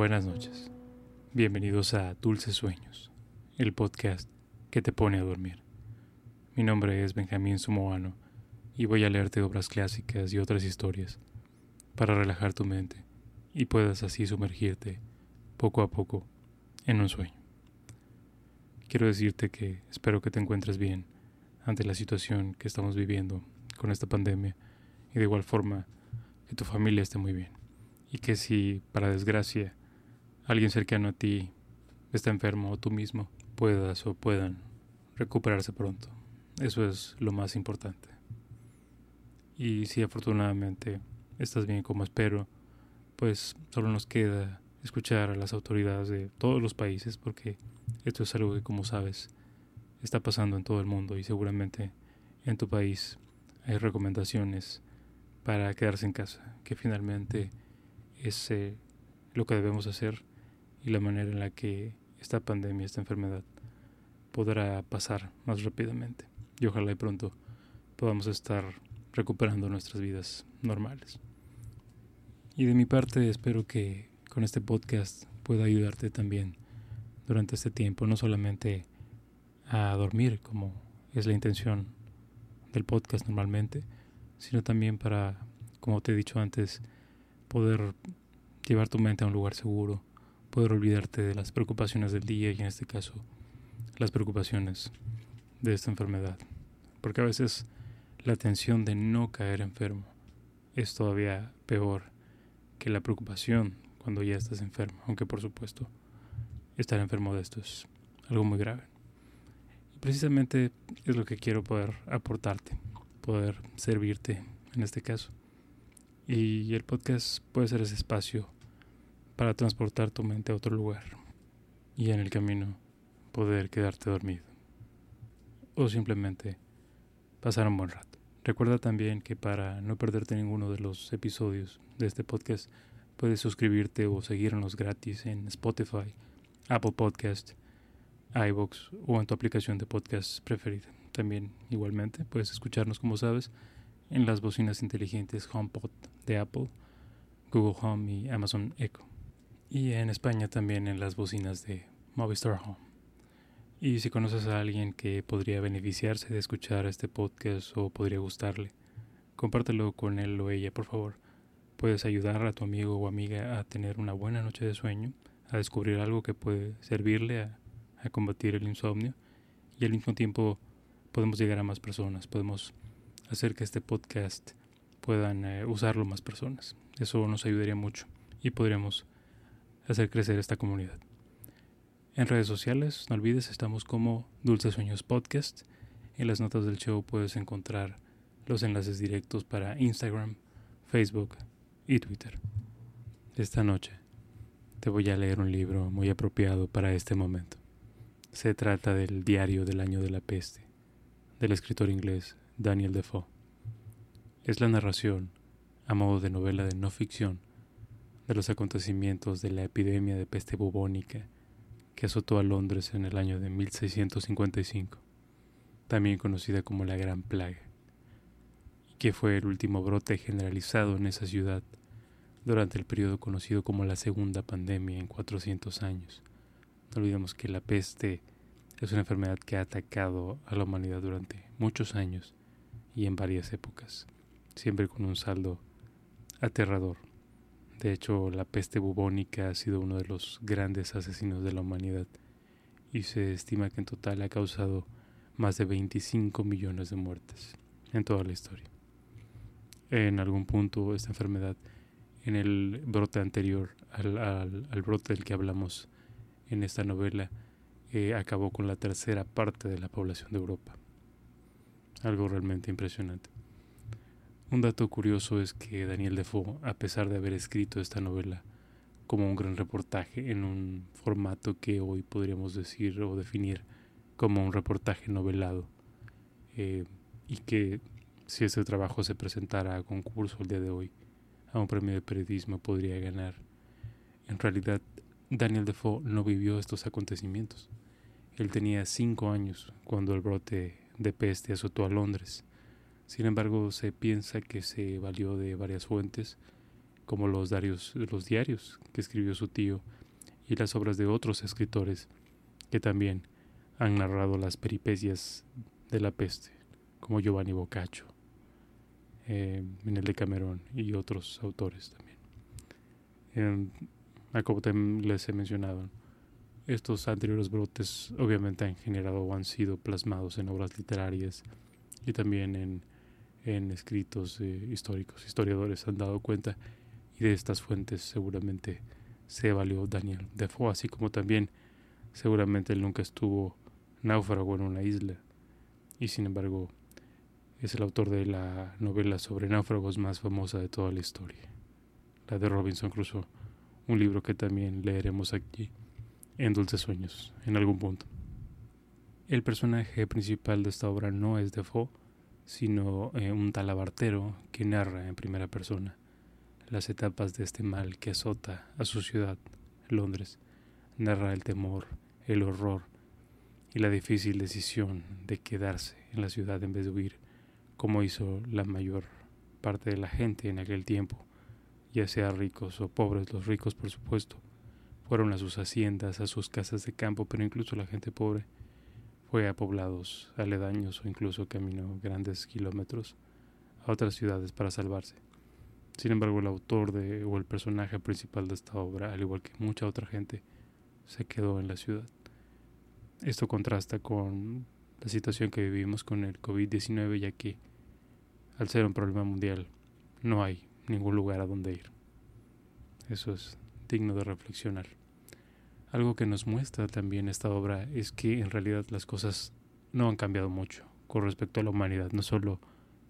Buenas noches. Bienvenidos a Dulces Sueños, el podcast que te pone a dormir. Mi nombre es Benjamín Sumoano y voy a leerte obras clásicas y otras historias para relajar tu mente y puedas así sumergirte poco a poco en un sueño. Quiero decirte que espero que te encuentres bien ante la situación que estamos viviendo con esta pandemia y de igual forma que tu familia esté muy bien y que si para desgracia alguien cercano a ti está enfermo o tú mismo puedas o puedan recuperarse pronto. Eso es lo más importante. Y si afortunadamente estás bien como espero, pues solo nos queda escuchar a las autoridades de todos los países porque esto es algo que como sabes está pasando en todo el mundo y seguramente en tu país hay recomendaciones para quedarse en casa, que finalmente es eh, lo que debemos hacer y la manera en la que esta pandemia, esta enfermedad podrá pasar más rápidamente. Y ojalá y pronto podamos estar recuperando nuestras vidas normales. Y de mi parte espero que con este podcast pueda ayudarte también durante este tiempo, no solamente a dormir como es la intención del podcast normalmente, sino también para, como te he dicho antes, poder llevar tu mente a un lugar seguro, poder olvidarte de las preocupaciones del día y en este caso las preocupaciones de esta enfermedad. Porque a veces la tensión de no caer enfermo es todavía peor que la preocupación cuando ya estás enfermo, aunque por supuesto estar enfermo de esto es algo muy grave. Y precisamente es lo que quiero poder aportarte, poder servirte en este caso. Y el podcast puede ser ese espacio para transportar tu mente a otro lugar y en el camino poder quedarte dormido o simplemente pasar un buen rato. Recuerda también que para no perderte ninguno de los episodios de este podcast puedes suscribirte o seguirnos gratis en Spotify, Apple Podcast, iBox o en tu aplicación de podcast preferida. También igualmente puedes escucharnos como sabes en las bocinas inteligentes HomePod de Apple, Google Home y Amazon Echo y en España también en las bocinas de Movistar Home. Y si conoces a alguien que podría beneficiarse de escuchar este podcast o podría gustarle, compártelo con él o ella, por favor. Puedes ayudar a tu amigo o amiga a tener una buena noche de sueño, a descubrir algo que puede servirle a, combatir el insomnio y al mismo tiempo podemos llegar a más personas, podemos hacer que este podcast puedan eh, usarlo más personas. Eso nos ayudaría mucho y podríamos hacer crecer esta comunidad. En redes sociales, no olvides, estamos como Dulces Sueños Podcast. En las notas del show puedes encontrar los enlaces directos para Instagram, Facebook y Twitter. Esta noche te voy a leer un libro muy apropiado para este momento. Se trata del Diario del Año de la Peste, del escritor inglés Daniel Defoe. Es la narración, a modo de novela de no ficción, de los acontecimientos de la epidemia de peste bubónica que azotó a Londres en el año de 1655, también conocida como la Gran Plaga, y que fue el último brote generalizado en esa ciudad durante el periodo conocido como la Segunda Pandemia en 400 años. No olvidemos que la peste es una enfermedad que ha atacado a la humanidad durante muchos años y en varias épocas, siempre con un saldo aterrador de hecho, la peste bubónica ha sido uno de los grandes asesinos de la humanidad y se estima que en total ha causado más de 25 millones de muertes en toda la historia. En algún punto esta enfermedad, en el brote anterior al, brote del que hablamos en esta novela, eh, acabó con la tercera parte de la población de Europa. Algo realmente impresionante. Un dato curioso es que Daniel Defoe, a pesar de haber escrito esta novela como un gran reportaje en un formato que hoy podríamos decir o definir como un reportaje novelado, eh, y que si ese trabajo se presentara a concurso el día de hoy, a un premio de periodismo podría ganar. En realidad, Daniel Defoe no vivió estos acontecimientos. Él tenía cinco años cuando el brote de peste azotó a Londres sin embargo, se piensa que se valió de varias fuentes, como los, diarios que escribió su tío y las obras de otros escritores que también han narrado las peripecias de la peste, como Giovanni Boccaccio, eh, de Camerón y otros autores también. Eh, como les he mencionado, estos anteriores brotes obviamente han generado o han sido plasmados en obras literarias y también en, en escritos eh, históricos. Historiadores han dado cuenta y de estas fuentes seguramente se valió Daniel Defoe, así como también seguramente él nunca estuvo náufrago en una isla y sin embargo es el autor de la novela sobre náufragos más famosa de toda la historia, la de Robinson Crusoe, un libro que también leeremos aquí en Dulces Sueños en algún punto. El personaje principal de esta obra no es Defoe, sino eh, un talabartero que narra en primera persona las etapas de este mal que azota a su ciudad, Londres. Narra el temor, el horror y la difícil decisión de quedarse en la ciudad en vez de huir, como hizo la mayor parte de la gente en aquel tiempo, ya sea ricos o pobres, los ricos por supuesto, fueron a sus haciendas, a sus casas de campo, pero incluso la gente pobre fue a poblados aledaños o incluso caminó grandes kilómetros a otras ciudades para salvarse. Sin embargo, el autor de, o el personaje principal de esta obra, al igual que mucha otra gente, se quedó en la ciudad. Esto contrasta con la situación que vivimos con el COVID-19, ya que al ser un problema mundial no hay ningún lugar a donde ir. Eso es digno de reflexionar. Algo que nos muestra también esta obra es que en realidad las cosas no han cambiado mucho con respecto a la humanidad, no solo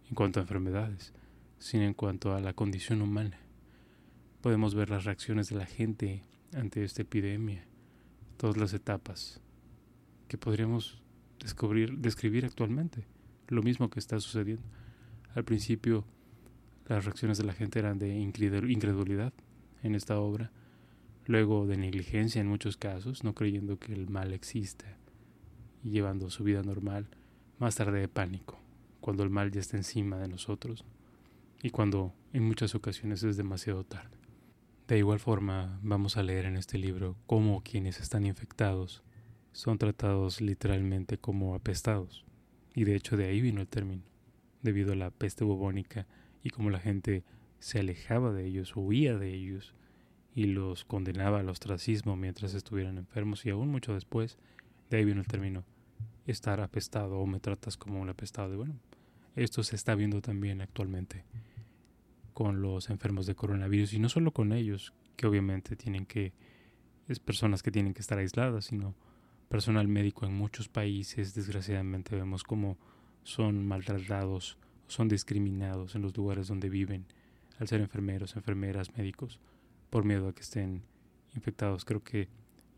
en cuanto a enfermedades, sino en cuanto a la condición humana. Podemos ver las reacciones de la gente ante esta epidemia, todas las etapas que podríamos descubrir, describir actualmente, lo mismo que está sucediendo. Al principio las reacciones de la gente eran de incredulidad en esta obra, luego de negligencia en muchos casos, no creyendo que el mal exista y llevando su vida normal, más tarde de pánico, cuando el mal ya está encima de nosotros y cuando en muchas ocasiones es demasiado tarde. De igual forma, vamos a leer en este libro cómo quienes están infectados son tratados literalmente como apestados, y de hecho de ahí vino el término, debido a la peste bubónica y como la gente se alejaba de ellos, huía de ellos y los condenaba al ostracismo mientras estuvieran enfermos y aún mucho después, de ahí vino el término estar apestado o me tratas como un apestado. Y bueno, esto se está viendo también actualmente con los enfermos de coronavirus y no solo con ellos, que obviamente tienen que, es personas que tienen que estar aisladas, sino personal médico en muchos países, desgraciadamente vemos como son maltratados, son discriminados en los lugares donde viven, al ser enfermeros, enfermeras, médicos, por miedo a que estén infectados. Creo que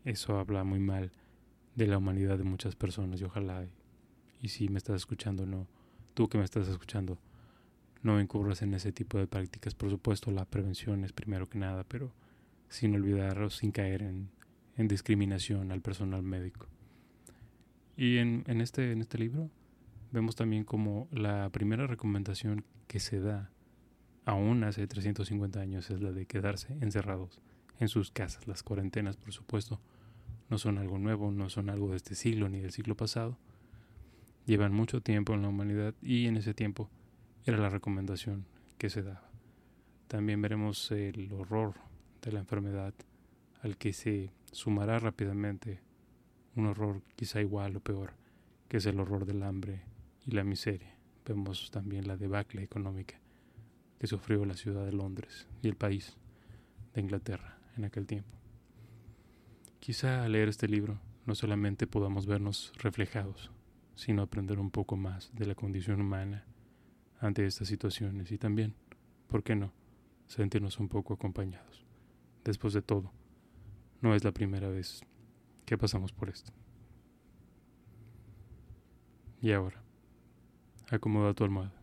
eso habla muy mal de la humanidad de muchas personas y ojalá, y si me estás escuchando, no, tú que me estás escuchando, no incurras en ese tipo de prácticas. Por supuesto, la prevención es primero que nada, pero sin olvidar o sin caer en, discriminación al personal médico. Y en, en, este, en este libro vemos también como la primera recomendación que se da, aún hace 350 años, es la de quedarse encerrados en sus casas. Las cuarentenas, por supuesto, no son algo nuevo, no son algo de este siglo ni del siglo pasado. Llevan mucho tiempo en la humanidad y en ese tiempo era la recomendación que se daba. También veremos el horror de la enfermedad al que se sumará rápidamente un horror quizá igual o peor, que es el horror del hambre y la miseria. Vemos también la debacle económica que sufrió la ciudad de Londres y el país de Inglaterra en aquel tiempo. Quizá al leer este libro no solamente podamos vernos reflejados, sino aprender un poco más de la condición humana ante estas situaciones y también, ¿por qué no?, sentirnos un poco acompañados. Después de todo, no es la primera vez que pasamos por esto. Y ahora, acomoda tu almohada.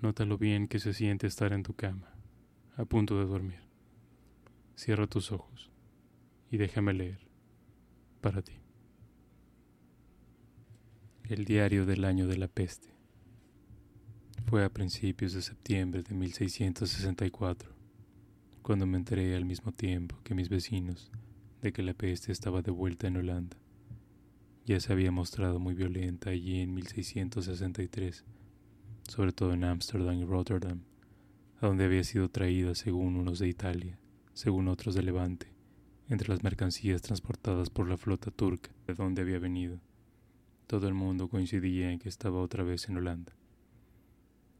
Nota lo bien que se siente estar en tu cama, a punto de dormir. Cierra tus ojos y déjame leer para ti. El diario del año de la peste. Fue a principios de septiembre de 1664. cuando me enteré al mismo tiempo que mis vecinos de que la peste estaba de vuelta en Holanda. Ya se había mostrado muy violenta allí en 1663, sobre todo en Ámsterdam y Rotterdam, a donde había sido traída según unos de Italia, según otros de Levante, entre las mercancías transportadas por la flota turca de donde había venido. Todo el mundo coincidía en que estaba otra vez en Holanda.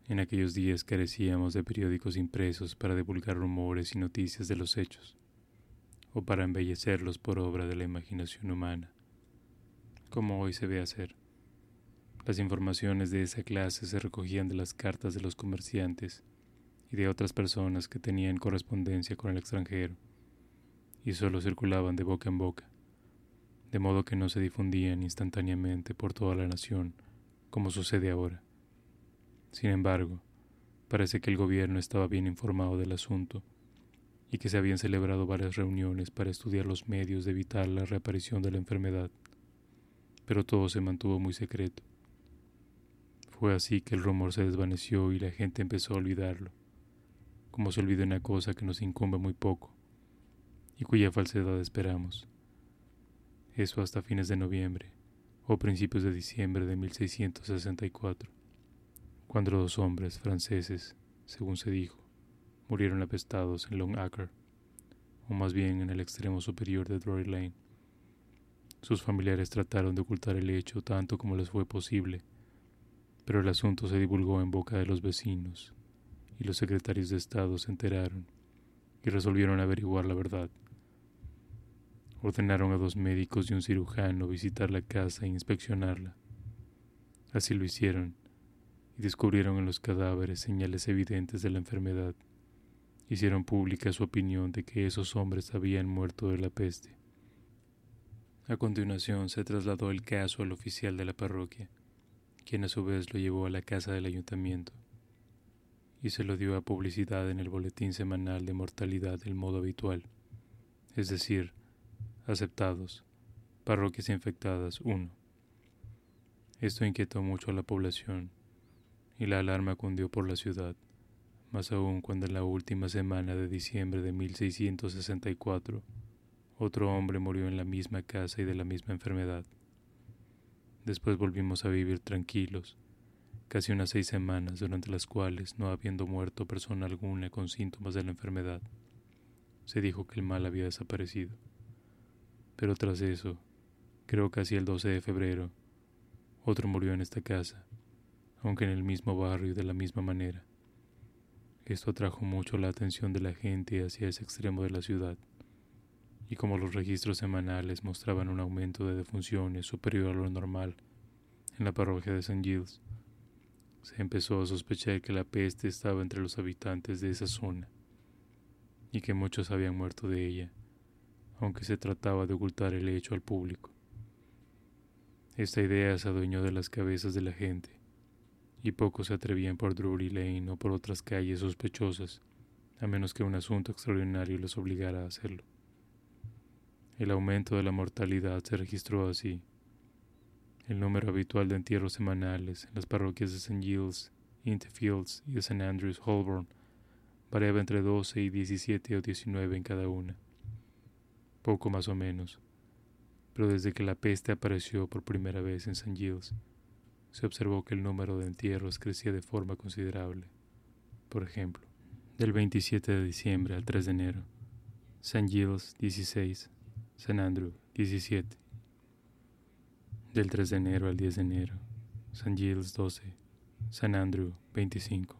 En aquellos días carecíamos de periódicos impresos para divulgar rumores y noticias de los hechos, o para embellecerlos por obra de la imaginación humana, como hoy se ve hacer. Las informaciones de esa clase se recogían de las cartas de los comerciantes y de otras personas que tenían correspondencia con el extranjero, y solo circulaban de boca en boca, de modo que no se difundían instantáneamente por toda la nación, como sucede ahora. Sin embargo, parece que el gobierno estaba bien informado del asunto y que se habían celebrado varias reuniones para estudiar los medios de evitar la reaparición de la enfermedad, pero todo se mantuvo muy secreto. Fue así que el rumor se desvaneció y la gente empezó a olvidarlo, como se olvida una cosa que nos incumbe muy poco y cuya falsedad esperamos. Eso hasta fines de noviembre o principios de diciembre de 1664 cuando dos hombres franceses, según se dijo, murieron apestados en Long Acre, o más bien en el extremo superior de Drury Lane. Sus familiares trataron de ocultar el hecho tanto como les fue posible, pero el asunto se divulgó en boca de los vecinos, y los secretarios de Estado se enteraron y resolvieron averiguar la verdad. Ordenaron a dos médicos y un cirujano visitar la casa e inspeccionarla. Así lo hicieron, y descubrieron en los cadáveres señales evidentes de la enfermedad. Hicieron pública su opinión de que esos hombres habían muerto de la peste. A continuación se trasladó el caso al oficial de la parroquia, quien a su vez lo llevó a la casa del ayuntamiento y se lo dio a publicidad en el boletín semanal de mortalidad del modo habitual, es decir, aceptados, parroquias infectadas 1. Esto inquietó mucho a la población y la alarma cundió por la ciudad, más aún cuando en la última semana de diciembre de 1664 otro hombre murió en la misma casa y de la misma enfermedad. Después volvimos a vivir tranquilos, casi unas seis semanas durante las cuales, no habiendo muerto persona alguna con síntomas de la enfermedad, se dijo que el mal había desaparecido. Pero tras eso, creo casi el 12 de febrero, otro murió en esta casa, aunque en el mismo barrio y de la misma manera. Esto atrajo mucho la atención de la gente hacia ese extremo de la ciudad, y como los registros semanales mostraban un aumento de defunciones superior a lo normal en la parroquia de St. Giles, se empezó a sospechar que la peste estaba entre los habitantes de esa zona y que muchos habían muerto de ella, aunque se trataba de ocultar el hecho al público. Esta idea se adueñó de las cabezas de la gente y pocos se atrevían por Drury Lane o por otras calles sospechosas, a menos que un asunto extraordinario les obligara a hacerlo. El aumento de la mortalidad se registró así. El número habitual de entierros semanales en las parroquias de St. Giles, Interfields y de St. Andrews Holborn variaba entre 12 y 17 o 19 en cada una, poco más o menos, pero desde que la peste apareció por primera vez en St. Giles, se observó que el número de entierros crecía de forma considerable. Por ejemplo, del 27 de diciembre al 3 de enero, St. Giles 16, St. Andrew 17. Del 3 de enero al 10 de enero, St. Giles 12, St. Andrew 25.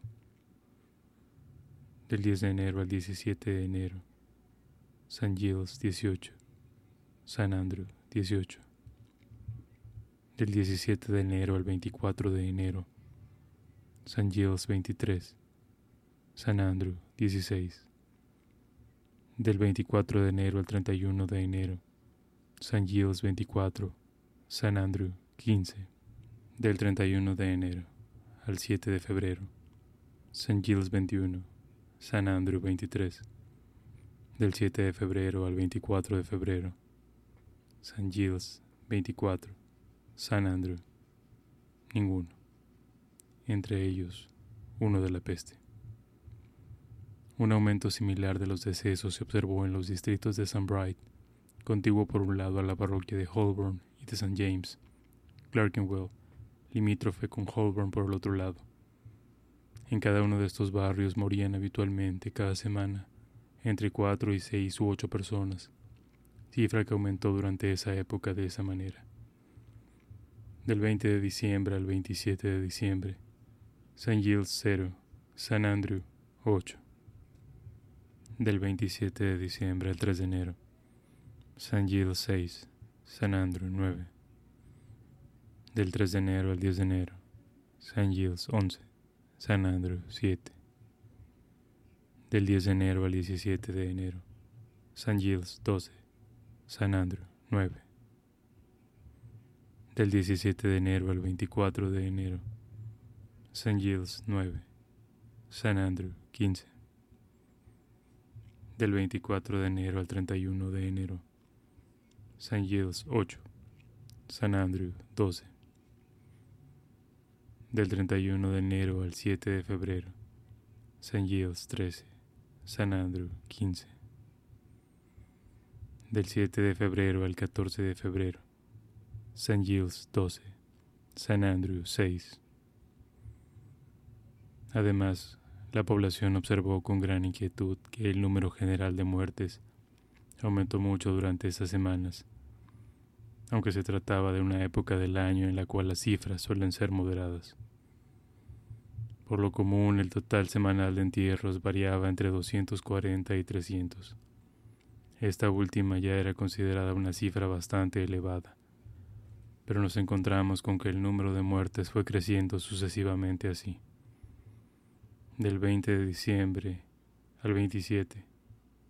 Del 10 de enero al 17 de enero, St. Giles 18, St. Andrew 18 del 17 de enero al 24 de enero, San Giles 23, San Andrew 16, del 24 de enero al 31 de enero, San Giles 24, San Andrew 15, del 31 de enero al 7 de febrero, San Giles 21, San Andrew 23, del 7 de febrero al 24 de febrero, San Giles 24, San Andrew. Ninguno. Entre ellos, uno de la peste. Un aumento similar de los decesos se observó en los distritos de St. Bright, contiguo por un lado a la parroquia de Holborn y de St. James, Clerkenwell, limítrofe con Holborn por el otro lado. En cada uno de estos barrios morían habitualmente cada semana entre cuatro y seis u ocho personas, cifra que aumentó durante esa época de esa manera. Del 20 de diciembre al 27 de diciembre, St. Giles 0, San Andrew 8 del 27 de diciembre al 3 de enero. San Gil 6, San Andrew 9. Del 3 de enero al 10 de enero. San Giles 11, San Andrew 7. Del 10 de enero al 17 de enero. San Giles 12, San Andrew 9. Del 17 de enero al 24 de enero. San Giles 9, San Andrew 15 del 24 de enero al 31 de enero. San Giles 8, San Andrew 12. Del 31 de enero al 7 de febrero. San Giles 13, San Andrew 15. Del 7 de febrero al 14 de febrero. San Giles 12, San Andrew 6. Además, la población observó con gran inquietud que el número general de muertes aumentó mucho durante esas semanas, aunque se trataba de una época del año en la cual las cifras suelen ser moderadas. Por lo común, el total semanal de entierros variaba entre 240 y 300. Esta última ya era considerada una cifra bastante elevada, pero nos encontramos con que el número de muertes fue creciendo sucesivamente así del 20 de diciembre al 27,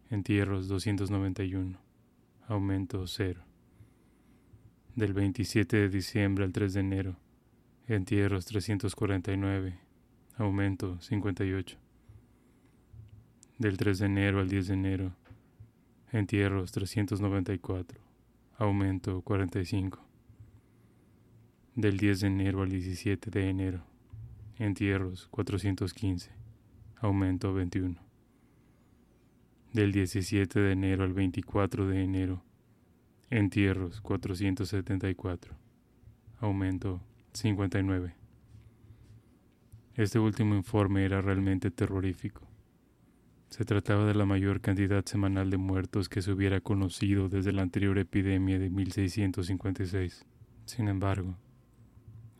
entierros 291, aumento 0. Del 27 de diciembre al 3 de enero, entierros 349, aumento 58. Del 3 de enero al 10 de enero, entierros 394, aumento 45. Del 10 de enero al 17 de enero, entierros 415, aumento 21. Del 17 de enero al 24 de enero, entierros 474, aumento 59. Este último informe era realmente terrorífico. Se trataba de la mayor cantidad semanal de muertos que se hubiera conocido desde la anterior epidemia de 1656. Sin embargo,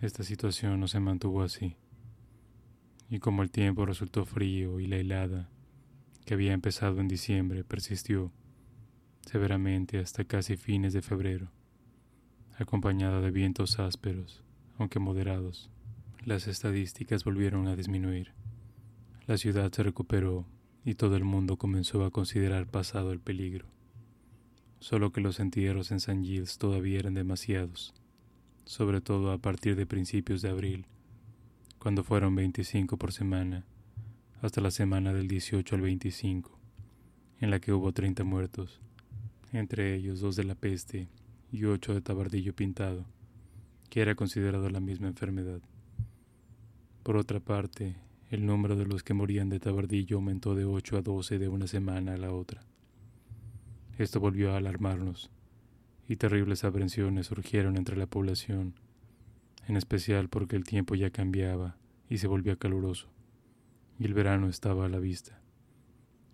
esta situación no se mantuvo así y como el tiempo resultó frío y la helada, que había empezado en diciembre, persistió severamente hasta casi fines de febrero, acompañada de vientos ásperos, aunque moderados. Las estadísticas volvieron a disminuir. La ciudad se recuperó y todo el mundo comenzó a considerar pasado el peligro. Solo que los entierros en San Gilles todavía eran demasiados, sobre todo a partir de principios de abril, cuando fueron 25 por semana, hasta la semana del 18 al 25, en la que hubo 30 muertos, entre ellos dos de la peste y ocho de tabardillo pintado, que era considerado la misma enfermedad. Por otra parte, el número de los que morían de tabardillo aumentó de 8 a 12 de una semana a la otra. Esto volvió a alarmarnos, y terribles aprensiones surgieron entre la población en especial porque el tiempo ya cambiaba y se volvía caluroso, y el verano estaba a la vista.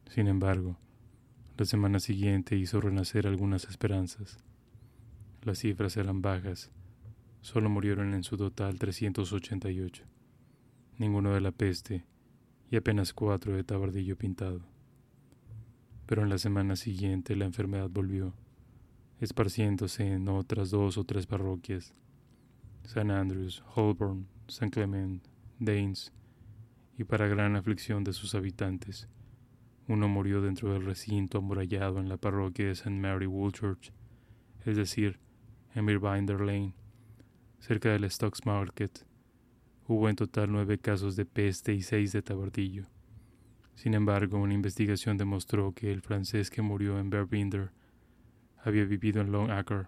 Sin embargo, la semana siguiente hizo renacer algunas esperanzas. Las cifras eran bajas, solo murieron en su total 388, ninguno de la peste y apenas cuatro de tabardillo pintado. Pero en la semana siguiente la enfermedad volvió, esparciéndose en otras dos o tres parroquias St. Andrews, Holborn, St. Clement, Danes, y para gran aflicción de sus habitantes, uno murió dentro del recinto amurallado en la parroquia de St. Mary Woolchurch, es decir, en Mirbinder Lane, cerca del Stocks Market. Hubo en total nueve casos de peste y seis de tabardillo. Sin embargo, una investigación demostró que el francés que murió en Berbinder había vivido en Long Acre,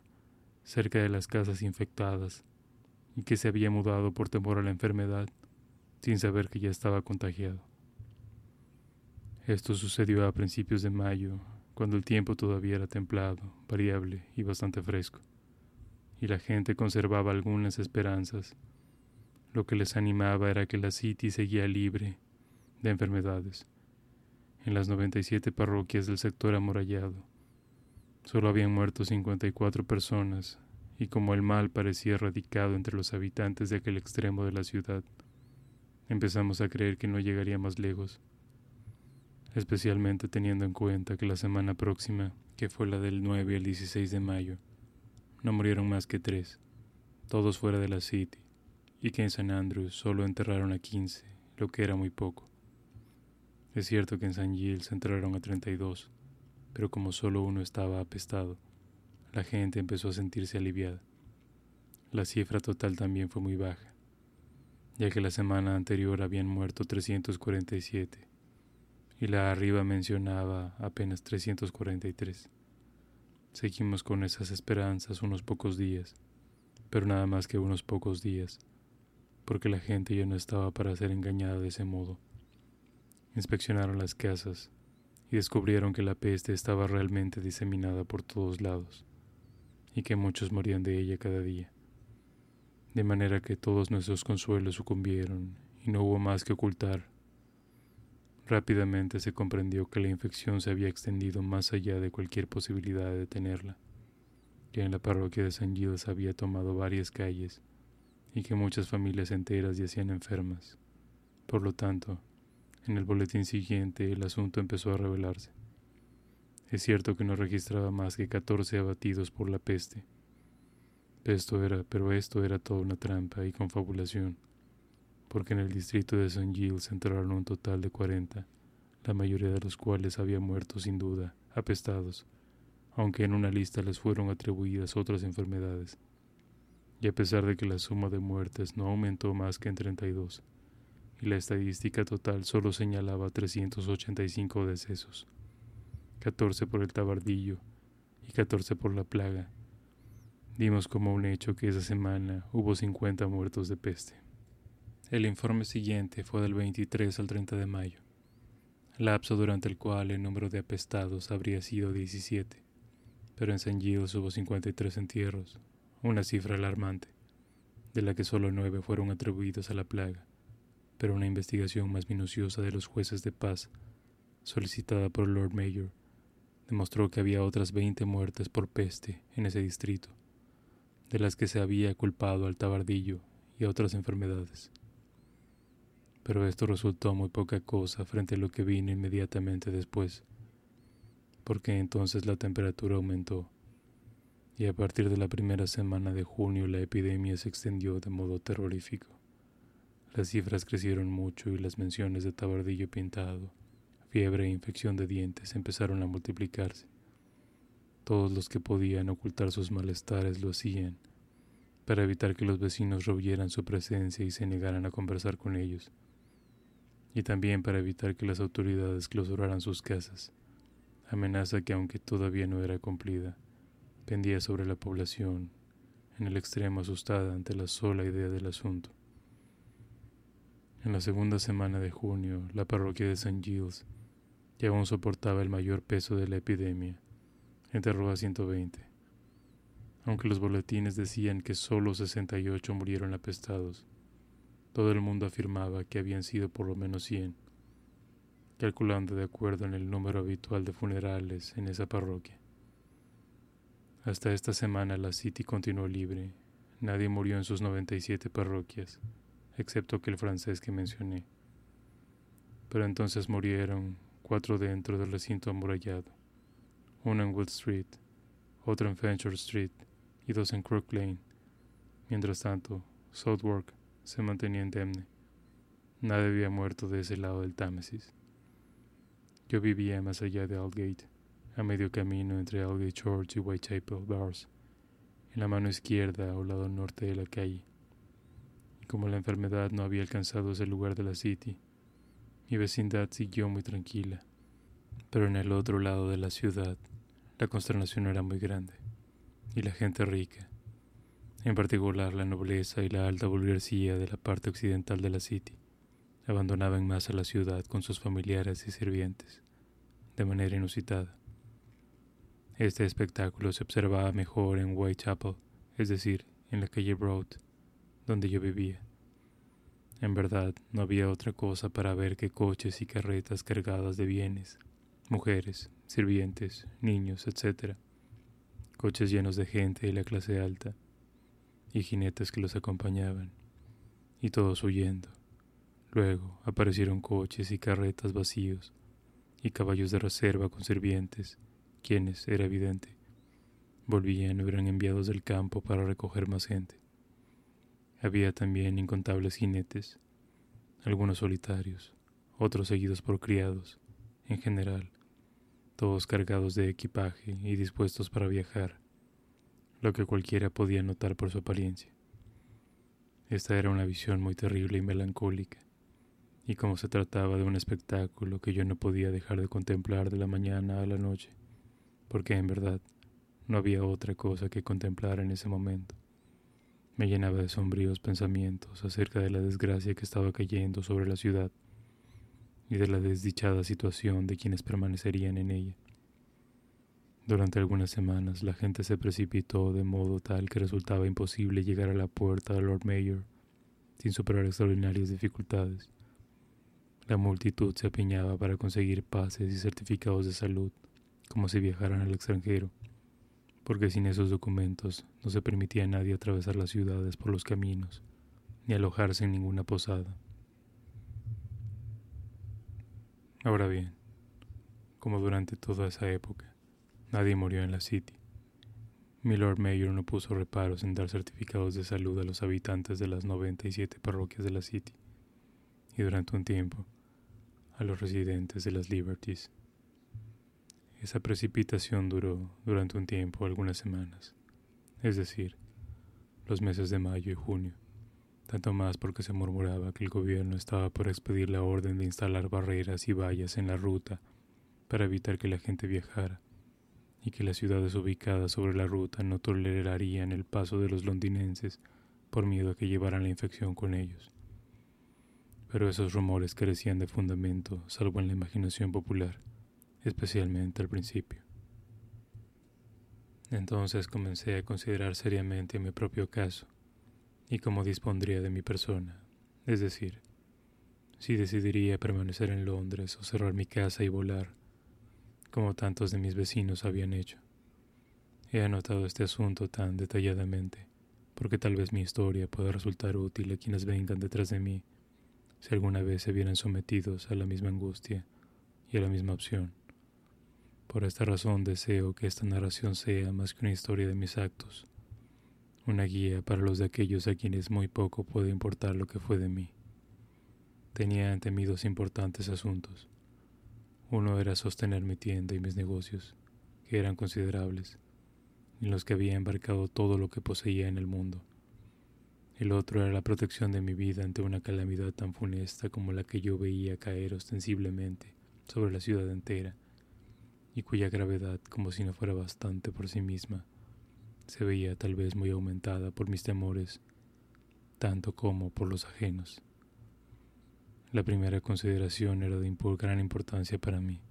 cerca de las casas infectadas, y que se había mudado por temor a la enfermedad, sin saber que ya estaba contagiado. Esto sucedió a principios de mayo, cuando el tiempo todavía era templado, variable y bastante fresco, y la gente conservaba algunas esperanzas. Lo que les animaba era que la City seguía libre de enfermedades. En las 97 parroquias del sector amurallado, solo habían muerto 54 personas, y como el mal parecía erradicado entre los habitantes de aquel extremo de la ciudad, empezamos a creer que no llegaría más lejos especialmente teniendo en cuenta que la semana próxima, que fue la del 9 al 16 de mayo, no murieron más que tres, todos fuera de la City, y que en San Andrews solo enterraron a 15, lo que era muy poco. Es cierto que en San Gilles enterraron a 32, pero como solo uno estaba apestado, la gente empezó a sentirse aliviada. La cifra total también fue muy baja, ya que la semana anterior habían muerto 347 y la arriba mencionaba apenas 343. Seguimos con esas esperanzas unos pocos días, pero nada más que unos pocos días, porque la gente ya no estaba para ser engañada de ese modo. Inspeccionaron las casas y descubrieron que la peste estaba realmente diseminada por todos lados y que muchos morían de ella cada día. De manera que todos nuestros consuelos sucumbieron y no hubo más que ocultar Rápidamente se comprendió que la infección se había extendido más allá de cualquier posibilidad de detenerla, que en la parroquia de San Gilles había tomado varias calles y que muchas familias enteras yacían enfermas. Por lo tanto, en el boletín siguiente el asunto empezó a revelarse. Es cierto que no registraba más que 14 abatidos por la peste. Esto era, pero esto era toda una trampa y confabulación porque en el distrito de St. Gilles entraron un total de 40, la mayoría de los cuales habían muerto sin duda, apestados, aunque en una lista les fueron atribuidas otras enfermedades. Y a pesar de que la suma de muertes no aumentó más que en 32, y la estadística total solo señalaba 385 decesos, 14 por el tabardillo y 14 por la plaga, dimos como un hecho que esa semana hubo 50 muertos de peste. El informe siguiente fue del 23 al 30 de mayo, lapso durante el cual el número de apestados habría sido 17, pero en San Gilles hubo 53 entierros, una cifra alarmante, de la que solo nueve fueron atribuidos a la plaga, pero una investigación más minuciosa de los jueces de paz, solicitada por Lord Mayor, demostró que había otras 20 muertes por peste en ese distrito, de las que se había culpado al tabardillo y a otras enfermedades pero esto resultó muy poca cosa frente a lo que vino inmediatamente después, porque entonces la temperatura aumentó, y a partir de la primera semana de junio la epidemia se extendió de modo terrorífico. Las cifras crecieron mucho y las menciones de tabardillo pintado, fiebre e infección de dientes empezaron a multiplicarse. Todos los que podían ocultar sus malestares lo hacían, para evitar que los vecinos royeran su presencia y se negaran a conversar con ellos y también para evitar que las autoridades clausuraran sus casas, amenaza que aunque todavía no era cumplida, pendía sobre la población, en el extremo asustada ante la sola idea del asunto. En la segunda semana de junio, la parroquia de St. Giles, que aún soportaba el mayor peso de la epidemia, a 120. Aunque los boletines decían que solo 68 murieron apestados, todo el mundo afirmaba que habían sido por lo menos cien, calculando de acuerdo en el número habitual de funerales en esa parroquia. Hasta esta semana la City continuó libre. Nadie murió en sus 97 parroquias, excepto aquel francés que mencioné. Pero entonces murieron cuatro dentro del recinto amurallado, uno en Wood Street, otro en Venture Street y dos en Crook Lane. Mientras tanto, Southwark se mantenía indemne. Nadie había muerto de ese lado del Támesis. Yo vivía más allá de Aldgate, a medio camino entre Aldgate Church y Whitechapel Bars, en la mano izquierda o lado norte de la calle. Y como la enfermedad no había alcanzado ese lugar de la City, mi vecindad siguió muy tranquila. Pero en el otro lado de la ciudad, la consternación era muy grande, y la gente rica, en particular la nobleza y la alta burguesía de la parte occidental de la City, abandonaba en masa la ciudad con sus familiares y sirvientes, de manera inusitada. Este espectáculo se observaba mejor en Whitechapel, es decir, en la calle Broad, donde yo vivía. En verdad, no había otra cosa para ver que coches y carretas cargadas de bienes, mujeres, sirvientes, niños, etc. Coches llenos de gente de la clase alta, y jinetes que los acompañaban, y todos huyendo. Luego aparecieron coches y carretas vacíos, y caballos de reserva con sirvientes, quienes, era evidente, volvían o eran enviados del campo para recoger más gente. Había también incontables jinetes, algunos solitarios, otros seguidos por criados, en general, todos cargados de equipaje y dispuestos para viajar, lo que cualquiera podía notar por su apariencia. Esta era una visión muy terrible y melancólica, y como se trataba de un espectáculo que yo no podía dejar de contemplar de la mañana a la noche, porque en verdad no había otra cosa que contemplar en ese momento me llenaba de sombríos pensamientos acerca de la desgracia que estaba cayendo sobre la ciudad y de la desdichada situación de quienes permanecerían en ella. Durante algunas semanas la gente se precipitó de modo tal que resultaba imposible llegar a la puerta del Lord Mayor sin superar extraordinarias dificultades. La multitud se apiñaba para conseguir pases y certificados de salud, como si viajaran al extranjero porque sin esos documentos no se permitía a nadie atravesar las ciudades por los caminos, ni alojarse en ninguna posada. Ahora bien, como durante toda esa época, nadie murió en la City, mi Lord Mayor no puso reparos en dar certificados de salud a los habitantes de las 97 parroquias de la City, y durante un tiempo, a los residentes de las Liberties. Esa precipitación duró durante un tiempo, algunas semanas, es decir, los meses de mayo y junio, tanto más porque se murmuraba que el gobierno estaba por expedir la orden de instalar barreras y vallas en la ruta para evitar que la gente viajara y que las ciudades ubicadas sobre la ruta no tolerarían el paso de los londinenses por miedo a que llevaran la infección con ellos. Pero esos rumores carecían de fundamento, salvo en la imaginación popular especialmente al principio. Entonces comencé a considerar seriamente mi propio caso y cómo dispondría de mi persona, es decir, si decidiría permanecer en Londres o cerrar mi casa y volar, como tantos de mis vecinos habían hecho. He anotado este asunto tan detalladamente porque tal vez mi historia pueda resultar útil a quienes vengan detrás de mí si alguna vez se vieran sometidos a la misma angustia y a la misma opción. Por esta razón deseo que esta narración sea más que una historia de mis actos, una guía para los de aquellos a quienes muy poco puede importar lo que fue de mí. Tenía ante mí dos importantes asuntos. Uno era sostener mi tienda y mis negocios, que eran considerables, en los que había embarcado todo lo que poseía en el mundo. El otro era la protección de mi vida ante una calamidad tan funesta como la que yo veía caer ostensiblemente sobre la ciudad entera y cuya gravedad, como si no fuera bastante por sí misma, se veía tal vez muy aumentada por mis temores, tanto como por los ajenos. La primera consideración era de gran importancia para mí.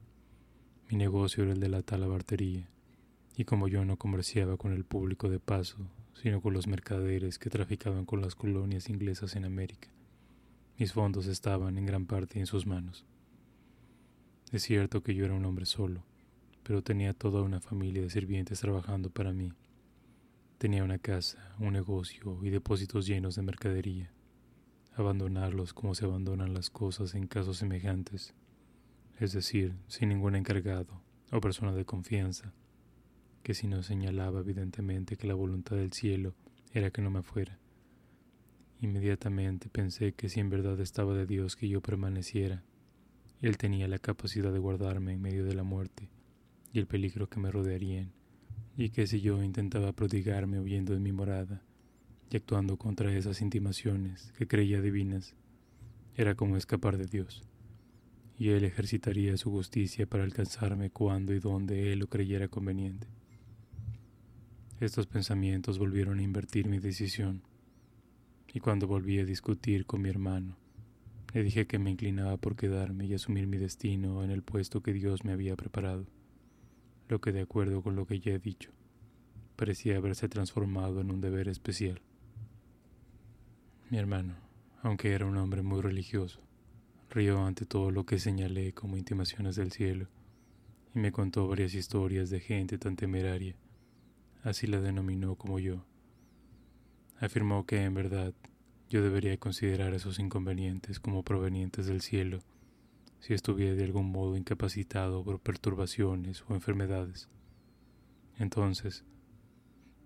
Mi negocio era el de la talabartería, y como yo no comerciaba con el público de paso, sino con los mercaderes que traficaban con las colonias inglesas en América, mis fondos estaban en gran parte en sus manos. Es cierto que yo era un hombre solo, pero tenía toda una familia de sirvientes trabajando para mí. Tenía una casa, un negocio y depósitos llenos de mercadería. Abandonarlos como se abandonan las cosas en casos semejantes, es decir, sin ningún encargado o persona de confianza, que si no señalaba evidentemente que la voluntad del cielo era que no me fuera. Inmediatamente pensé que si en verdad estaba de Dios que yo permaneciera, Él tenía la capacidad de guardarme en medio de la muerte y el peligro que me rodearían, y que si yo intentaba prodigarme huyendo de mi morada y actuando contra esas intimaciones que creía divinas, era como escapar de Dios, y Él ejercitaría su justicia para alcanzarme cuando y donde Él lo creyera conveniente. Estos pensamientos volvieron a invertir mi decisión, y cuando volví a discutir con mi hermano, Le dije que me inclinaba por quedarme y asumir mi destino en el puesto que Dios me había preparado, lo que de acuerdo con lo que ya he dicho, parecía haberse transformado en un deber especial. Mi hermano, aunque era un hombre muy religioso, rió ante todo lo que señalé como intimaciones del cielo y me contó varias historias de gente tan temeraria, así la denominó como yo. Afirmó que en verdad yo debería considerar esos inconvenientes como provenientes del cielo si estuviera de algún modo incapacitado por perturbaciones o enfermedades. Entonces,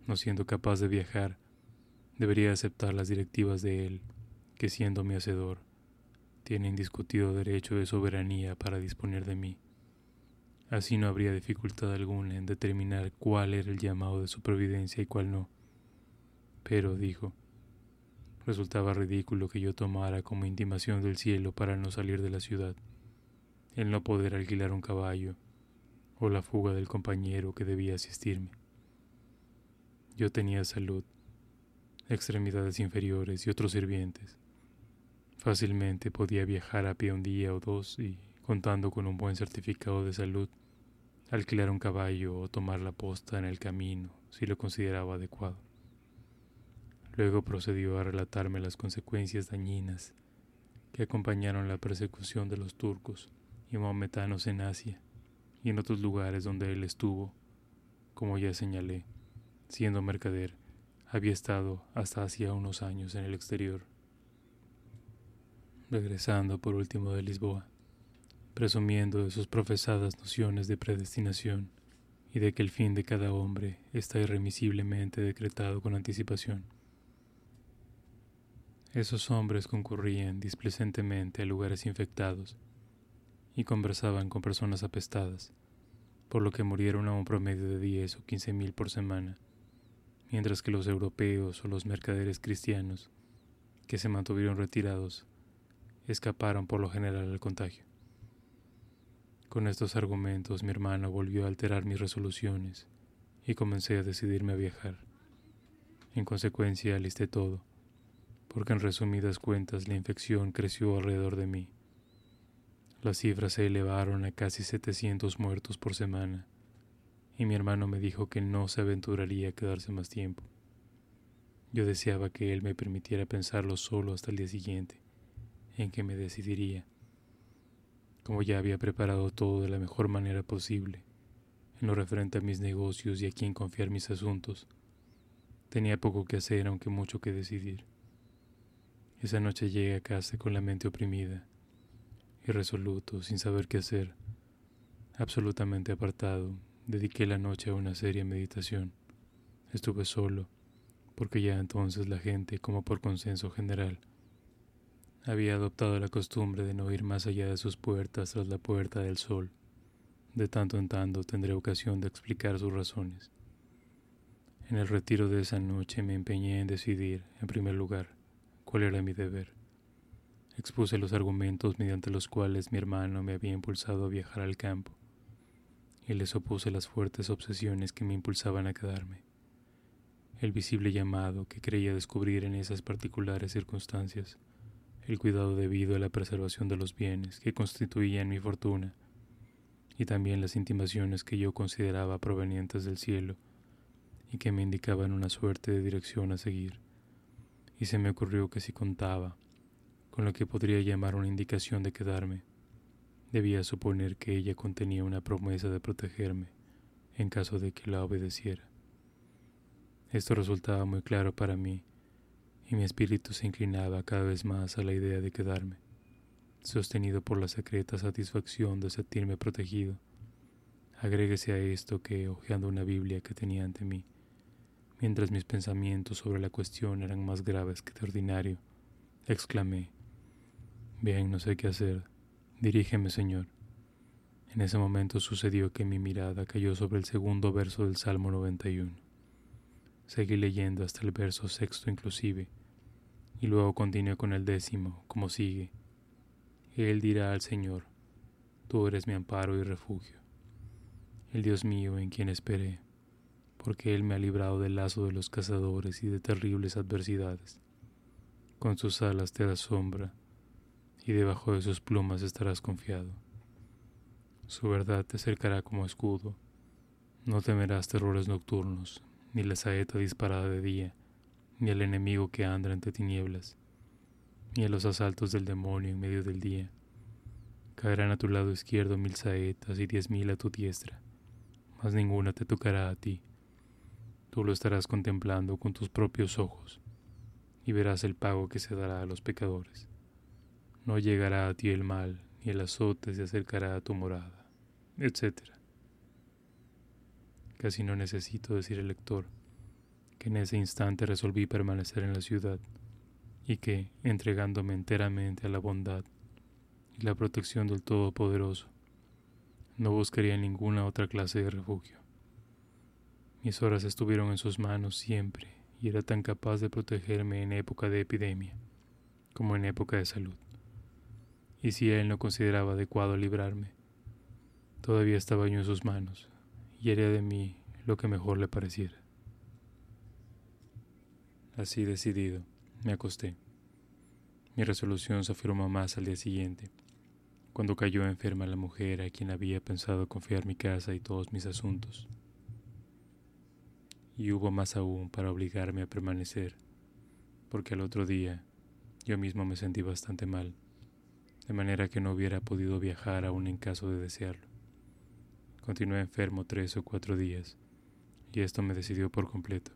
no siendo capaz de viajar, debería aceptar las directivas de él, que siendo mi hacedor, tiene indiscutido derecho de soberanía para disponer de mí. Así no habría dificultad alguna en determinar cuál era el llamado de su providencia y cuál no. Pero, dijo, Resultaba ridículo que yo tomara como intimación del cielo para no salir de la ciudad, el no poder alquilar un caballo o la fuga del compañero que debía asistirme. Yo tenía salud, extremidades inferiores y otros sirvientes. Fácilmente podía viajar a pie un día o dos y, contando con un buen certificado de salud, alquilar un caballo o tomar la posta en el camino si lo consideraba adecuado. Luego procedió a relatarme las consecuencias dañinas que acompañaron la persecución de los turcos y maometanos en Asia y en otros lugares donde él estuvo, como ya señalé, siendo mercader, había estado hasta hacía unos años en el exterior. Regresando por último de Lisboa, presumiendo de sus profesadas nociones de predestinación y de que el fin de cada hombre está irremisiblemente decretado con anticipación. Esos hombres concurrían displicentemente a lugares infectados y conversaban con personas apestadas, por lo que murieron a un promedio de 10 o 15 mil por semana, mientras que los europeos o los mercaderes cristianos, que se mantuvieron retirados, escaparon por lo general al contagio. Con estos argumentos mi hermano volvió a alterar mis resoluciones y comencé a decidirme a viajar. En consecuencia alisté todo porque en resumidas cuentas la infección creció alrededor de mí. Las cifras se elevaron a casi 700 muertos por semana, y mi hermano me dijo que no se aventuraría a quedarse más tiempo. Yo deseaba que él me permitiera pensarlo solo hasta el día siguiente, en que me decidiría. Como ya había preparado todo de la mejor manera posible, en lo referente a mis negocios y a quién confiar mis asuntos, tenía poco que hacer aunque mucho que decidir. Esa noche llegué a casa con la mente oprimida, irresoluto, sin saber qué hacer. Absolutamente apartado, dediqué la noche a una seria meditación. Estuve solo, porque ya entonces la gente, como por consenso general, había adoptado la costumbre de no ir más allá de sus puertas tras la puerta del sol. De tanto en tanto tendré ocasión de explicar sus razones. En el retiro de esa noche me empeñé en decidir, en primer lugar, cuál era mi deber. Expuse los argumentos mediante los cuales mi hermano me había impulsado a viajar al campo, y les opuse las fuertes obsesiones que me impulsaban a quedarme. El visible llamado que creía descubrir en esas particulares circunstancias, el cuidado debido a la preservación de los bienes que constituían mi fortuna, y también las intimaciones que yo consideraba provenientes del cielo y que me indicaban una suerte de dirección a seguir y se me ocurrió que si contaba con lo que podría llamar una indicación de quedarme, debía suponer que ella contenía una promesa de protegerme en caso de que la obedeciera. Esto resultaba muy claro para mí y mi espíritu se inclinaba cada vez más a la idea de quedarme, sostenido por la secreta satisfacción de sentirme protegido. Agréguese a esto que, hojeando una Biblia que tenía ante mí, Mientras mis pensamientos sobre la cuestión eran más graves que de ordinario, exclamé, Bien, no sé qué hacer. Dirígeme, Señor. En ese momento sucedió que mi mirada cayó sobre el segundo verso del Salmo 91. Seguí leyendo hasta el verso sexto inclusive, y luego continué con el décimo, como sigue. Él dirá al Señor, Tú eres mi amparo y refugio, el Dios mío en quien esperé porque Él me ha librado del lazo de los cazadores y de terribles adversidades. Con sus alas te da sombra, y debajo de sus plumas estarás confiado. Su verdad te cercará como escudo. No temerás terrores nocturnos, ni la saeta disparada de día, ni al enemigo que anda entre tinieblas, ni a los asaltos del demonio en medio del día. Caerán a tu lado izquierdo mil saetas y diez mil a tu diestra, mas ninguna te tocará a ti. Tú lo estarás contemplando con tus propios ojos, y verás el pago que se dará a los pecadores. No llegará a ti el mal, ni el azote se acercará a tu morada etc. Casi no necesito decir al lector que en ese instante resolví permanecer en la ciudad y que, entregándome enteramente a la bondad y la protección del Todopoderoso, no buscaría ninguna otra clase de refugio. Mis horas estuvieron en sus manos siempre y era tan capaz de protegerme en época de epidemia como en época de salud. Y si él no consideraba adecuado librarme, Todavía estaba yo en sus manos y haría de mí lo que mejor le pareciera. Así decidido, me acosté. Mi resolución se afirmó más al día siguiente, cuando cayó enferma la mujer a quien había pensado confiar mi casa y todos mis asuntos. Y hubo más aún para obligarme a permanecer, porque al otro día yo mismo me sentí bastante mal, de manera que no hubiera podido viajar aún en caso de desearlo. Continué enfermo tres o cuatro días, y esto me decidió por completo.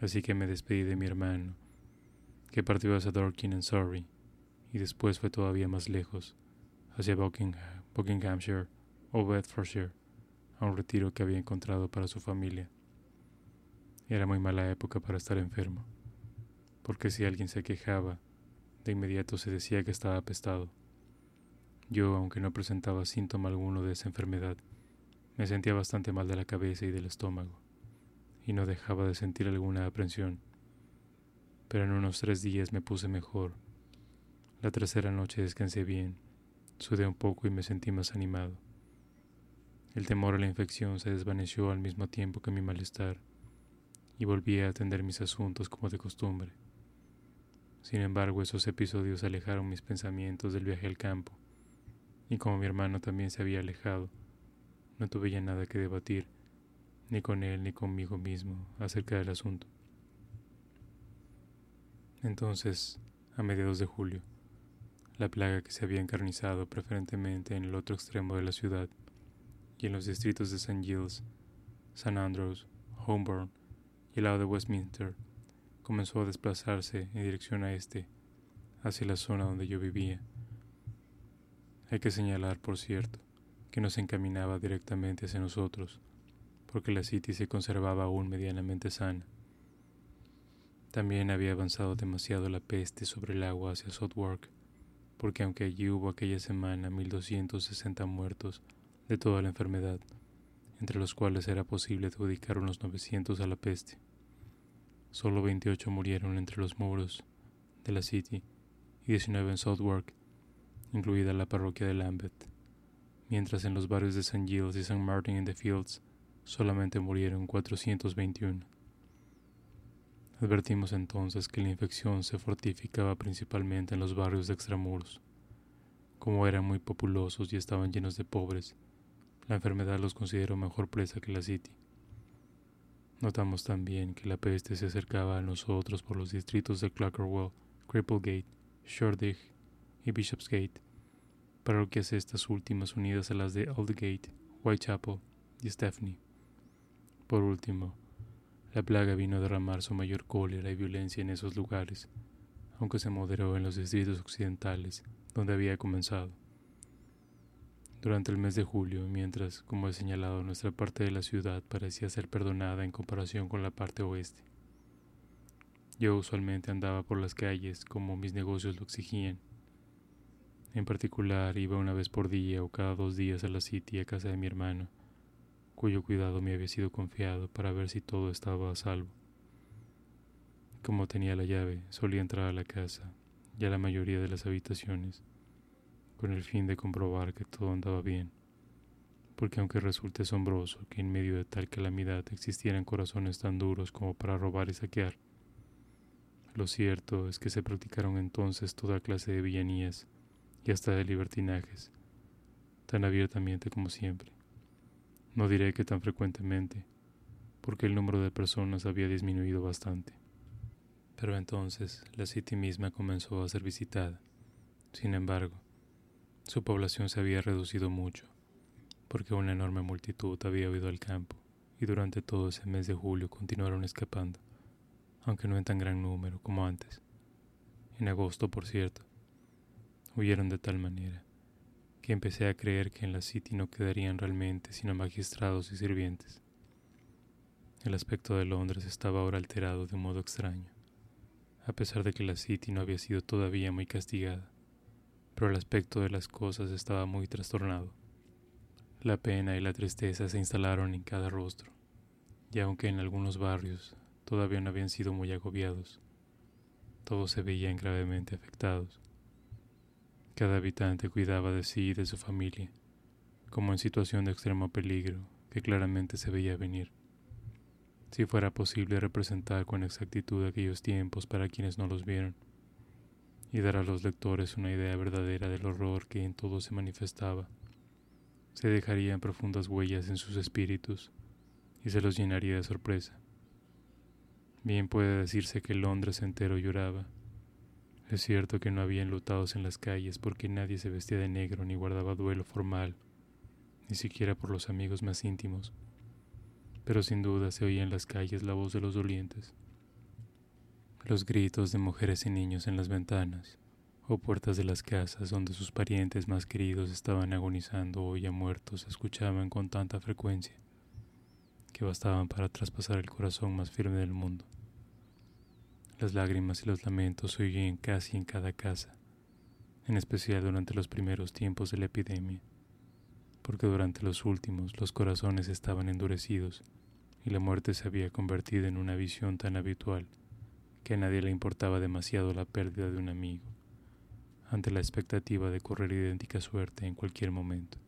Así que me despedí de mi hermano, que partió hacia Dorking en Surrey, y después fue todavía más lejos, hacia Buckinghamshire o Bedfordshire, a un retiro que había encontrado para su familia. Era muy mala época para estar enfermo, porque si alguien se quejaba, de inmediato se decía que estaba apestado. Yo, aunque no presentaba síntoma alguno de esa enfermedad, me sentía bastante mal de la cabeza y del estómago, y no dejaba de sentir alguna aprensión. Pero en unos tres días me puse mejor. La tercera noche descansé bien, sudé un poco y me sentí más animado. El temor a la infección se desvaneció al mismo tiempo que mi malestar, y volví a atender mis asuntos como de costumbre. Sin embargo, esos episodios alejaron mis pensamientos del viaje al campo, y como mi hermano también se había alejado, no tuve ya nada que debatir, ni con él ni conmigo mismo, acerca del asunto. Entonces, a mediados de julio, la plaga que se había encarnizado preferentemente en el otro extremo de la ciudad y en los distritos de St. Giles, St. Andrews, Holborn y el lado de Westminster, comenzó a desplazarse en dirección a este, hacia la zona donde yo vivía. Hay que señalar, por cierto, que nos encaminaba directamente hacia nosotros, porque la City se conservaba aún medianamente sana. También había avanzado demasiado la peste sobre el agua hacia Southwark, porque aunque allí hubo aquella semana 1260 muertos de toda la enfermedad, entre los cuales era posible adjudicar unos 900 a la peste, solo 28 murieron entre los muros de la City y 19 en Southwark, incluida la parroquia de Lambeth mientras en los barrios de St. Giles y St. Martin in the Fields solamente murieron 421. Advertimos entonces que la infección se fortificaba principalmente en los barrios de extramuros. Como eran muy populosos y estaban llenos de pobres, la enfermedad los consideró mejor presa que la City. Notamos también que la peste se acercaba a nosotros por los distritos de Clockerwell, Cripplegate, Shoreditch y Bishopsgate, parroquias estas últimas unidas a las de Aldgate, Whitechapel y Stephanie. Por último, la plaga vino a derramar su mayor cólera y violencia en esos lugares, aunque se moderó en los distritos occidentales, donde había comenzado. Durante el mes de julio, mientras, como he señalado, nuestra parte de la ciudad parecía ser perdonada en comparación con la parte oeste. Yo usualmente andaba por las calles como mis negocios lo exigían, en particular, iba una vez por día o cada dos días a la City a casa de mi hermano, cuyo cuidado me había sido confiado para ver si todo estaba a salvo. Como tenía la llave, solía entrar a la casa y a la mayoría de las habitaciones, con el fin de comprobar que todo andaba bien, porque aunque resulte asombroso que en medio de tal calamidad existieran corazones tan duros como para robar y saquear, lo cierto es que se practicaron entonces toda clase de villanías y hasta de libertinajes, tan abiertamente como siempre. No diré que tan frecuentemente, porque el número de personas había disminuido bastante. Pero entonces la City misma comenzó a ser visitada. Sin embargo, su población se había reducido mucho, porque una enorme multitud había huido al campo y durante todo ese mes de julio continuaron escapando, aunque no en tan gran número como antes. En agosto, por cierto, huyeron de tal manera que empecé a creer que en la City no quedarían realmente sino magistrados y sirvientes. El aspecto de Londres estaba ahora alterado de un modo extraño, a pesar de que la City no había sido todavía muy castigada, pero el aspecto de las cosas estaba muy trastornado. La pena y la tristeza se instalaron en cada rostro, y aunque en algunos barrios todavía no habían sido muy agobiados, todos se veían gravemente afectados. Cada habitante cuidaba de sí y de su familia, como en situación de extremo peligro que claramente se veía venir. Si fuera posible representar con exactitud aquellos tiempos para quienes no los vieron, y dar a los lectores una idea verdadera del horror que en todo se manifestaba, se dejarían profundas huellas en sus espíritus y se los llenaría de sorpresa. Bien puede decirse que Londres entero lloraba. Es cierto que no había enlutados en las calles porque nadie se vestía de negro ni guardaba duelo formal, ni siquiera por los amigos más íntimos, pero sin duda se oía en las calles la voz de los dolientes, los gritos de mujeres y niños en las ventanas o puertas de las casas donde sus parientes más queridos estaban agonizando o ya muertos se escuchaban con tanta frecuencia que bastaban para traspasar el corazón más firme del mundo. Las lágrimas y los lamentos se oían casi en cada casa, en especial durante los primeros tiempos de la epidemia, porque durante los últimos los corazones estaban endurecidos y la muerte se había convertido en una visión tan habitual que a nadie le importaba demasiado la pérdida de un amigo, ante la expectativa de correr idéntica suerte en cualquier momento.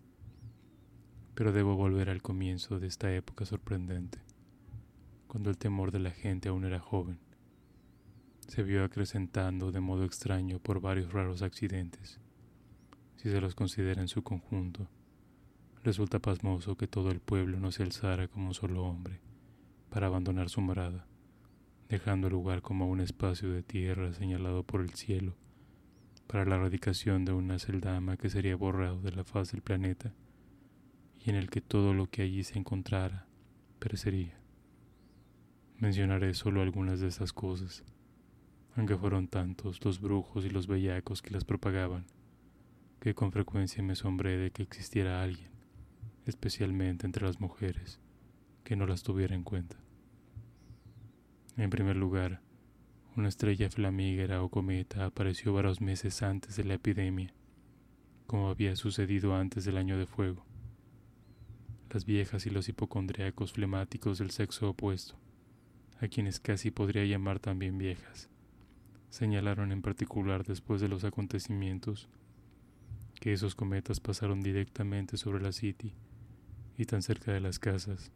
Pero debo volver al comienzo de esta época sorprendente, cuando el temor de la gente aún era joven se vio acrecentando de modo extraño por varios raros accidentes. Si se los considera en su conjunto, resulta pasmoso que todo el pueblo no se alzara como un solo hombre para abandonar su morada, dejando el lugar como un espacio de tierra señalado por el cielo para la radicación de una celdama que sería borrado de la faz del planeta y en el que todo lo que allí se encontrara perecería. Mencionaré solo algunas de estas cosas aunque fueron tantos los brujos y los bellacos que las propagaban, que con frecuencia me asombré de que existiera alguien, especialmente entre las mujeres, que no las tuviera en cuenta. En primer lugar, una estrella flamígera o cometa apareció varios meses antes de la epidemia, como había sucedido antes del año de fuego. Las viejas y los hipocondriacos flemáticos del sexo opuesto, a quienes casi podría llamar también viejas, señalaron en particular después de los acontecimientos que esos cometas pasaron directamente sobre la City y tan cerca de las casas,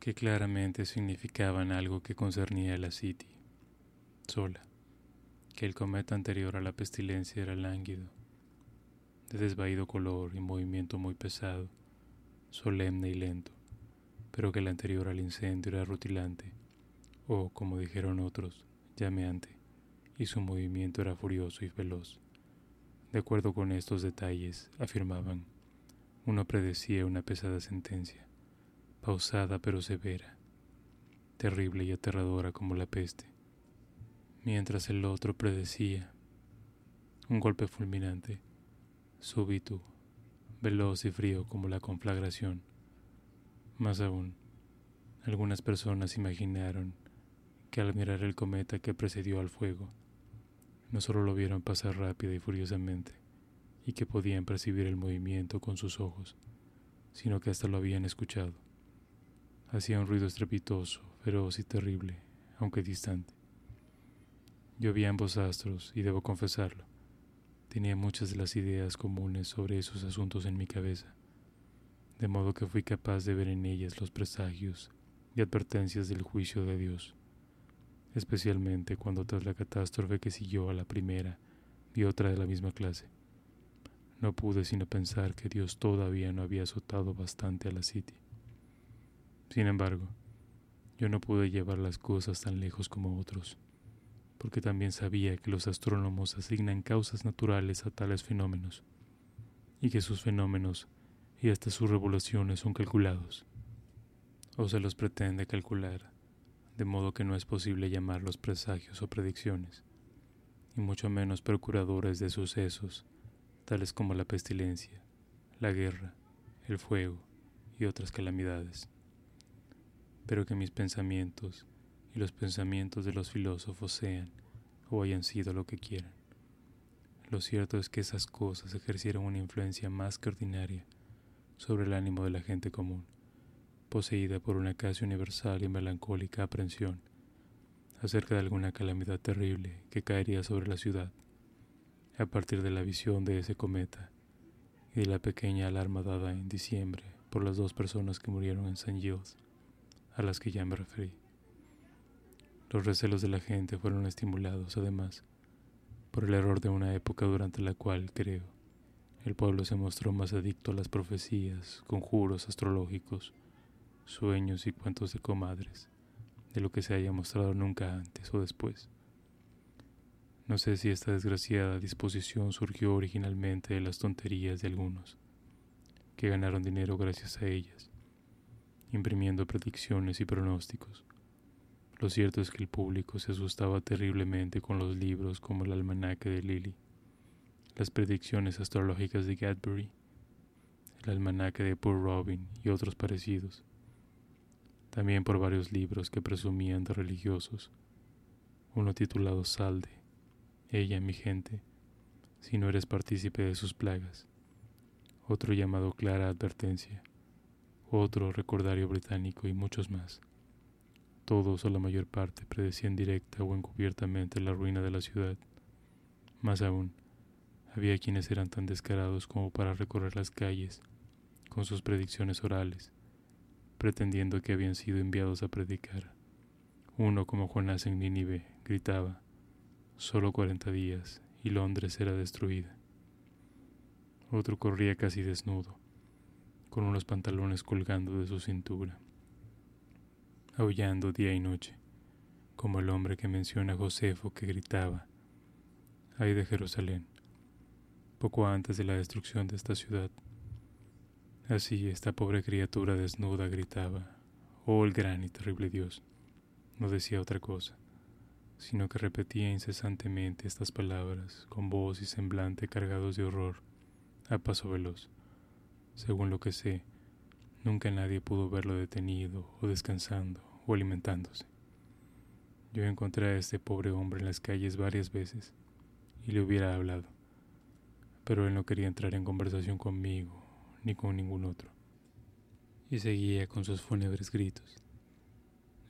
que claramente significaban algo que concernía a la City sola, que el cometa anterior a la pestilencia era lánguido, de desvaído color y movimiento muy pesado, solemne y lento, pero que el anterior al incendio era rutilante, o, como dijeron otros, llameante, y su movimiento era furioso y veloz. De acuerdo con estos detalles, afirmaban, uno predecía una pesada sentencia, pausada pero severa, terrible y aterradora como la peste, mientras el otro predecía un golpe fulminante, súbito, veloz y frío como la conflagración. Más aún, algunas personas imaginaron que al mirar el cometa que precedió al fuego, no solo lo vieron pasar rápida y furiosamente, y que podían percibir el movimiento con sus ojos, sino que hasta lo habían escuchado. Hacía un ruido estrepitoso, feroz y terrible, aunque distante. Yo vi ambos astros, y debo confesarlo, tenía muchas de las ideas comunes sobre esos asuntos en mi cabeza, de modo que fui capaz de ver en ellas los presagios y advertencias del juicio de Dios especialmente cuando tras la catástrofe que siguió a la primera y otra de la misma clase. No pude sino pensar que Dios todavía no había azotado bastante a la City. Sin embargo, yo no pude llevar las cosas tan lejos como otros, porque también sabía que los astrónomos asignan causas naturales a tales fenómenos, y que sus fenómenos y hasta sus revoluciones son calculados, o se los pretende calcular, de modo que no es posible llamarlos presagios o predicciones, y mucho menos procuradores de sucesos, tales como la pestilencia, la guerra, el fuego y otras calamidades pero que mis pensamientos y los pensamientos de los filósofos sean o hayan sido lo que quieran. Lo cierto es que esas cosas ejercieron una influencia más que ordinaria sobre el ánimo de la gente común, poseída por una casi universal y melancólica aprensión acerca de alguna calamidad terrible que caería sobre la ciudad, a partir de la visión de ese cometa y de la pequeña alarma dada en diciembre por las dos personas que murieron en St. Gilles a las que ya me referí. Los recelos de la gente fueron estimulados, además, por el error de una época durante la cual, creo, el pueblo se mostró más adicto a las profecías, conjuros astrológicos, sueños y cuentos de comadres, de lo que se haya mostrado nunca antes o después. No sé si esta desgraciada disposición surgió originalmente de las tonterías de algunos, que ganaron dinero gracias a ellas, imprimiendo predicciones y pronósticos. Lo cierto es que el público se asustaba terriblemente con los libros como el almanaque de Lilly, las predicciones astrológicas de Gadbury, el almanaque de Poor Robin y otros parecidos. También por varios libros que presumían de religiosos, uno titulado Salde, ella mi gente, si no eres partícipe de sus plagas, otro llamado Clara Advertencia, otro recordario británico y muchos más. Todos o la mayor parte predecían directa o encubiertamente la ruina de la ciudad. Más aún, había quienes eran tan descarados como para recorrer las calles con sus predicciones orales, pretendiendo que habían sido enviados a predicar. Uno como Jonás en Nínive gritaba, solo cuarenta días y Londres era destruida. Otro corría casi desnudo, con unos pantalones colgando de su cintura, aullando día y noche, como el hombre que menciona Josefo que gritaba, ay de Jerusalén, poco antes de la destrucción de esta ciudad. Así esta pobre criatura desnuda gritaba, oh el gran y terrible Dios. No decía otra cosa, sino que repetía incesantemente estas palabras con voz y semblante cargados de horror, a paso veloz. Según lo que sé, nunca nadie pudo verlo detenido o descansando o alimentándose. Yo encontré a este pobre hombre en las calles varias veces y le hubiera hablado, pero él no quería entrar en conversación conmigo ni con ningún otro, y seguía con sus fúnebres gritos.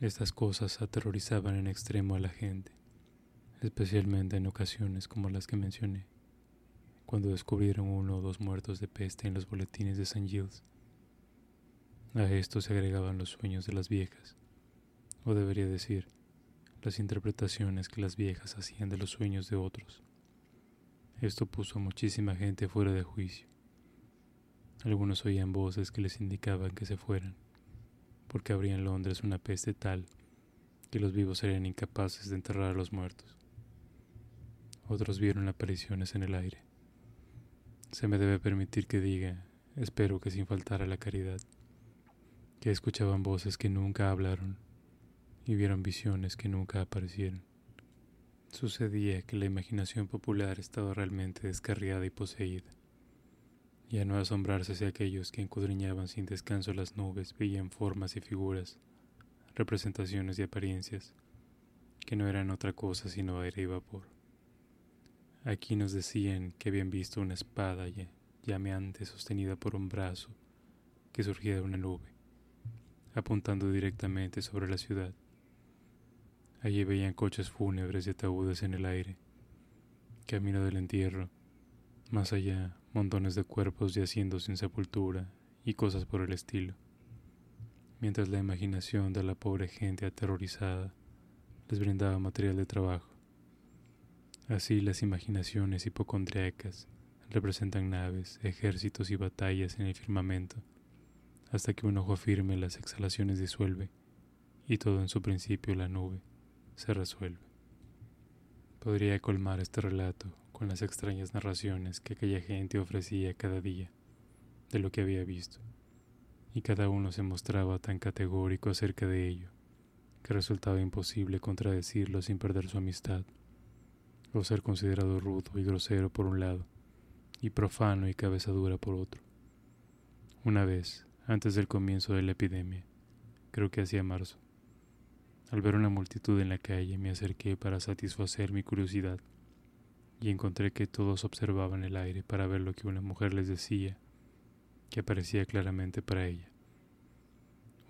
Estas cosas aterrorizaban en extremo a la gente, especialmente en ocasiones como las que mencioné cuando descubrieron uno o dos muertos de peste en los boletines de St. Gilles. A esto se agregaban los sueños de las viejas, o debería decir, las interpretaciones que las viejas hacían de los sueños de otros. Esto puso a muchísima gente fuera de juicio. Algunos oían voces que les indicaban que se fueran, porque habría en Londres una peste tal que los vivos serían incapaces de enterrar a los muertos. Otros vieron apariciones en el aire se me debe permitir que diga, espero que sin faltar a la caridad, que escuchaban voces que nunca hablaron y vieron visiones que nunca aparecieron. Sucedía que la imaginación popular estaba realmente descarriada y poseída, y a no asombrarse si aquellos que encudriñaban sin descanso las nubes veían formas y figuras, representaciones y apariencias, que no eran otra cosa sino aire y vapor. Aquí nos decían que habían visto una espada llameante sostenida por un brazo que surgía de una nube, apuntando directamente sobre la ciudad. Allí veían coches fúnebres y ataúdes en el aire, camino del entierro, más allá montones de cuerpos yaciendo sin sepultura y cosas por el estilo, mientras la imaginación de la pobre gente aterrorizada les brindaba material de trabajo Así las imaginaciones hipocondriacas representan naves, ejércitos y batallas en el firmamento, hasta que un ojo firme las exhalaciones disuelve y todo en su principio la nube se resuelve. Podría colmar este relato con las extrañas narraciones que aquella gente ofrecía cada día de lo que había visto, y cada uno se mostraba tan categórico acerca de ello que resultaba imposible contradecirlo sin perder su amistad, o ser considerado rudo y grosero por un lado, y profano y cabeza dura por otro. Una vez, antes del comienzo de la epidemia, creo que hacía marzo, al ver una multitud en la calle me acerqué para satisfacer mi curiosidad y encontré que todos observaban el aire para ver lo que una mujer les decía, que aparecía claramente para ella.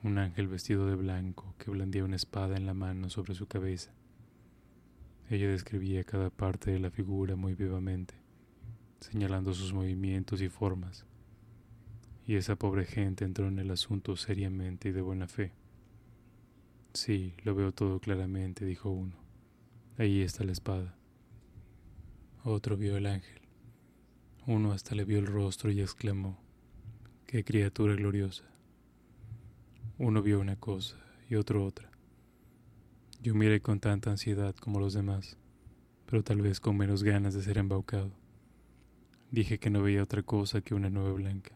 Un ángel vestido de blanco que blandía una espada en la mano sobre su cabeza. Ella describía cada parte de la figura muy vivamente, señalando sus movimientos y formas. Y esa pobre gente entró en el asunto seriamente y de buena fe. Sí, lo veo todo claramente, dijo uno. Ahí está la espada. Otro vio el ángel. Uno hasta le vio el rostro y exclamó, ¡qué criatura gloriosa! Uno vio una cosa y otro otra. Yo miré con tanta ansiedad como los demás, pero tal vez con menos ganas de ser embaucado. Dije que no veía otra cosa que una nube blanca.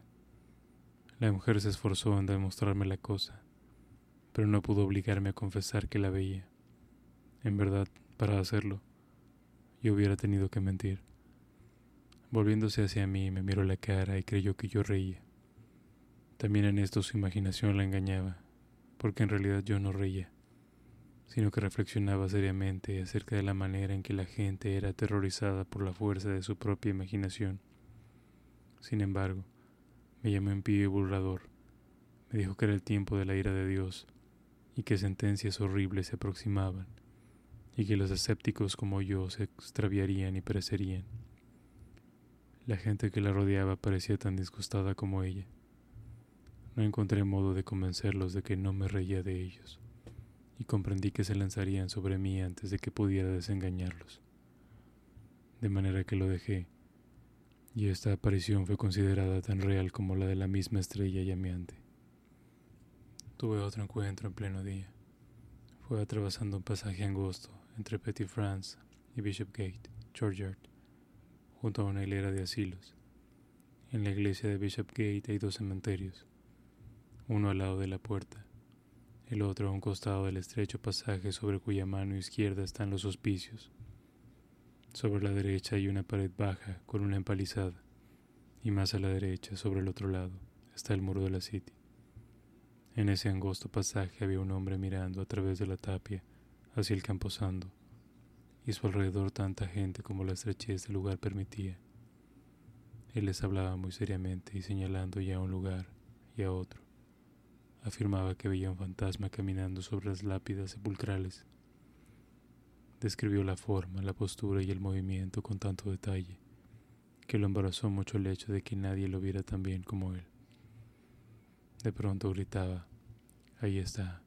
La mujer se esforzó en demostrarme la cosa, pero no pudo obligarme a confesar que la veía. En verdad, para hacerlo, yo hubiera tenido que mentir. Volviéndose hacia mí, me miró la cara y creyó que yo reía. También en esto su imaginación la engañaba, porque en realidad yo no reía, sino que reflexionaba seriamente acerca de la manera en que la gente era aterrorizada por la fuerza de su propia imaginación. Sin embargo, me llamó impío y burlador, me dijo que era el tiempo de la ira de Dios, y que sentencias horribles se aproximaban, y que los escépticos como yo se extraviarían y perecerían. La gente que la rodeaba parecía tan disgustada como ella. No encontré modo de convencerlos de que no me reía de ellos, y comprendí que se lanzarían sobre mí antes de que pudiera desengañarlos. De manera que lo dejé, y esta aparición fue considerada tan real como la de la misma estrella llameante. Tuve otro encuentro en pleno día. Fue atravesando un pasaje angosto entre Petit France y Bishopgate, Churchyard, junto a una hilera de asilos. En la iglesia de Bishopgate hay dos cementerios, uno al lado de la puerta, el otro a un costado del estrecho pasaje sobre cuya mano izquierda están los hospicios. Sobre la derecha hay una pared baja con una empalizada, y más a la derecha, sobre el otro lado, está el muro de la City. En ese angosto pasaje había un hombre mirando a través de la tapia hacia el camposando, y su alrededor tanta gente como la estrechez del lugar permitía. Él les hablaba muy seriamente y señalando ya a un lugar y a otro. Afirmaba que veía un fantasma caminando sobre las lápidas sepulcrales. Describió la forma, la postura y el movimiento con tanto detalle que lo embarazó mucho el hecho de que nadie lo viera tan bien como él. De pronto gritaba, ahí está,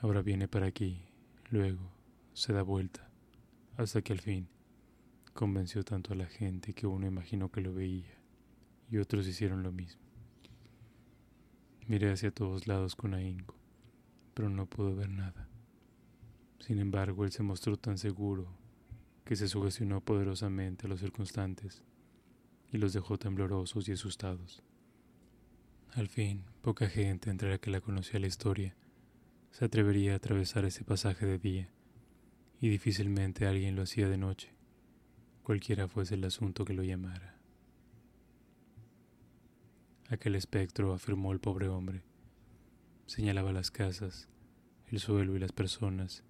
ahora viene para aquí, luego se da vuelta, hasta que al fin convenció tanto a la gente que uno imaginó que lo veía y otros hicieron lo mismo. Miré hacia todos lados con ahínco, pero no pude ver nada. Sin embargo, él se mostró tan seguro que se sugestionó poderosamente a los circunstantes y los dejó temblorosos y asustados. Al fin, poca gente entre la que la conocía la historia se atrevería a atravesar ese pasaje de día, y difícilmente alguien lo hacía de noche, cualquiera fuese el asunto que lo llamara. Aquel espectro, afirmó el pobre hombre, señalaba las casas, el suelo y las personas,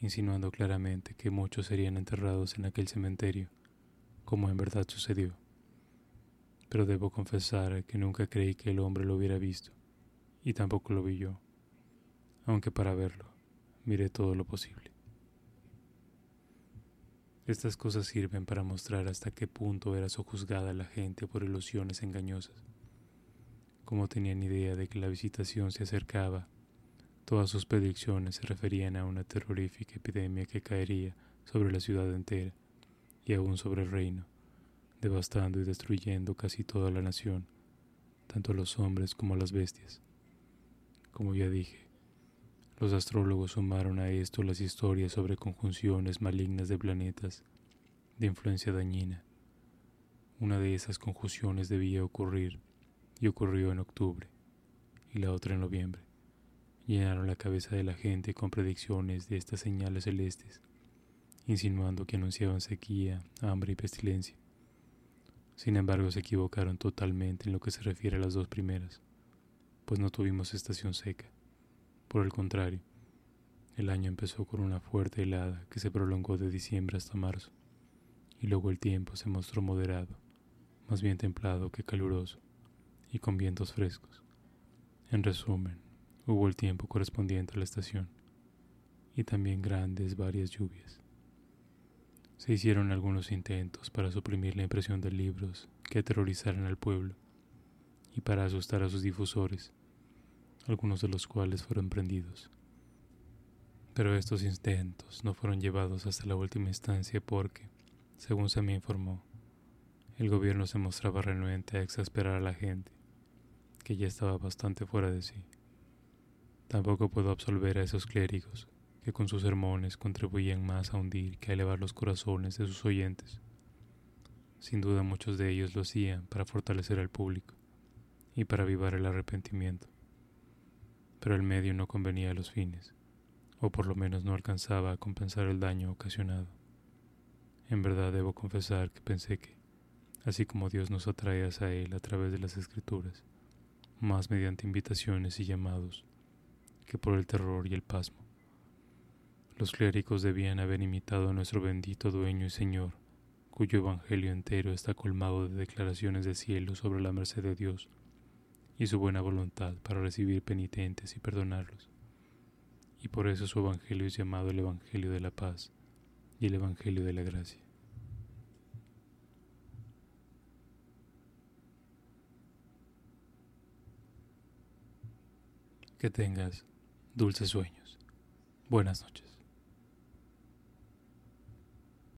insinuando claramente que muchos serían enterrados en aquel cementerio, como en verdad sucedió pero debo confesar que nunca creí que el hombre lo hubiera visto, y tampoco lo vi yo, aunque para verlo miré todo lo posible. Estas cosas sirven para mostrar hasta qué punto era sojuzgada la gente por ilusiones engañosas. Como tenían idea de que la visitación se acercaba, todas sus predicciones se referían a una terrorífica epidemia que caería sobre la ciudad entera y aún sobre el reino, devastando y destruyendo casi toda la nación, tanto a los hombres como a las bestias. Como ya dije, los astrólogos sumaron a esto las historias sobre conjunciones malignas de planetas de influencia dañina. Una de esas conjunciones debía ocurrir y ocurrió en octubre y la otra en noviembre. Llenaron la cabeza de la gente con predicciones de estas señales celestes, insinuando que anunciaban sequía, hambre y pestilencia. Sin embargo, se equivocaron totalmente en lo que se refiere a las dos primeras, pues no tuvimos estación seca. Por el contrario, el año empezó con una fuerte helada que se prolongó de diciembre hasta marzo, y luego el tiempo se mostró moderado, más bien templado que caluroso, y con vientos frescos. En resumen, hubo el tiempo correspondiente a la estación, y también grandes varias lluvias. Se hicieron algunos intentos para suprimir la impresión de libros que aterrorizaran al pueblo, y para asustar a sus difusores, algunos de los cuales fueron prendidos. Pero estos intentos no fueron llevados hasta la última instancia porque, según se me informó, el gobierno se mostraba renuente a exasperar a la gente, que ya estaba bastante fuera de sí. Tampoco puedo absolver a esos clérigos que con sus sermones contribuían más a hundir que a elevar los corazones de sus oyentes. Sin duda muchos de ellos lo hacían para fortalecer al público y para avivar el arrepentimiento pero el medio no convenía a los fines, o por lo menos no alcanzaba a compensar el daño ocasionado. En verdad debo confesar que pensé que, así como Dios nos atrae hacia Él a través de las escrituras, más mediante invitaciones y llamados, que por el terror y el pasmo. Los clérigos debían haber imitado a nuestro bendito dueño y Señor, cuyo evangelio entero está colmado de declaraciones de cielo sobre la merced de Dios y su buena voluntad para recibir penitentes y perdonarlos. Y por eso su Evangelio es llamado el Evangelio de la paz y el Evangelio de la gracia. Que tengas dulces sueños. Buenas noches.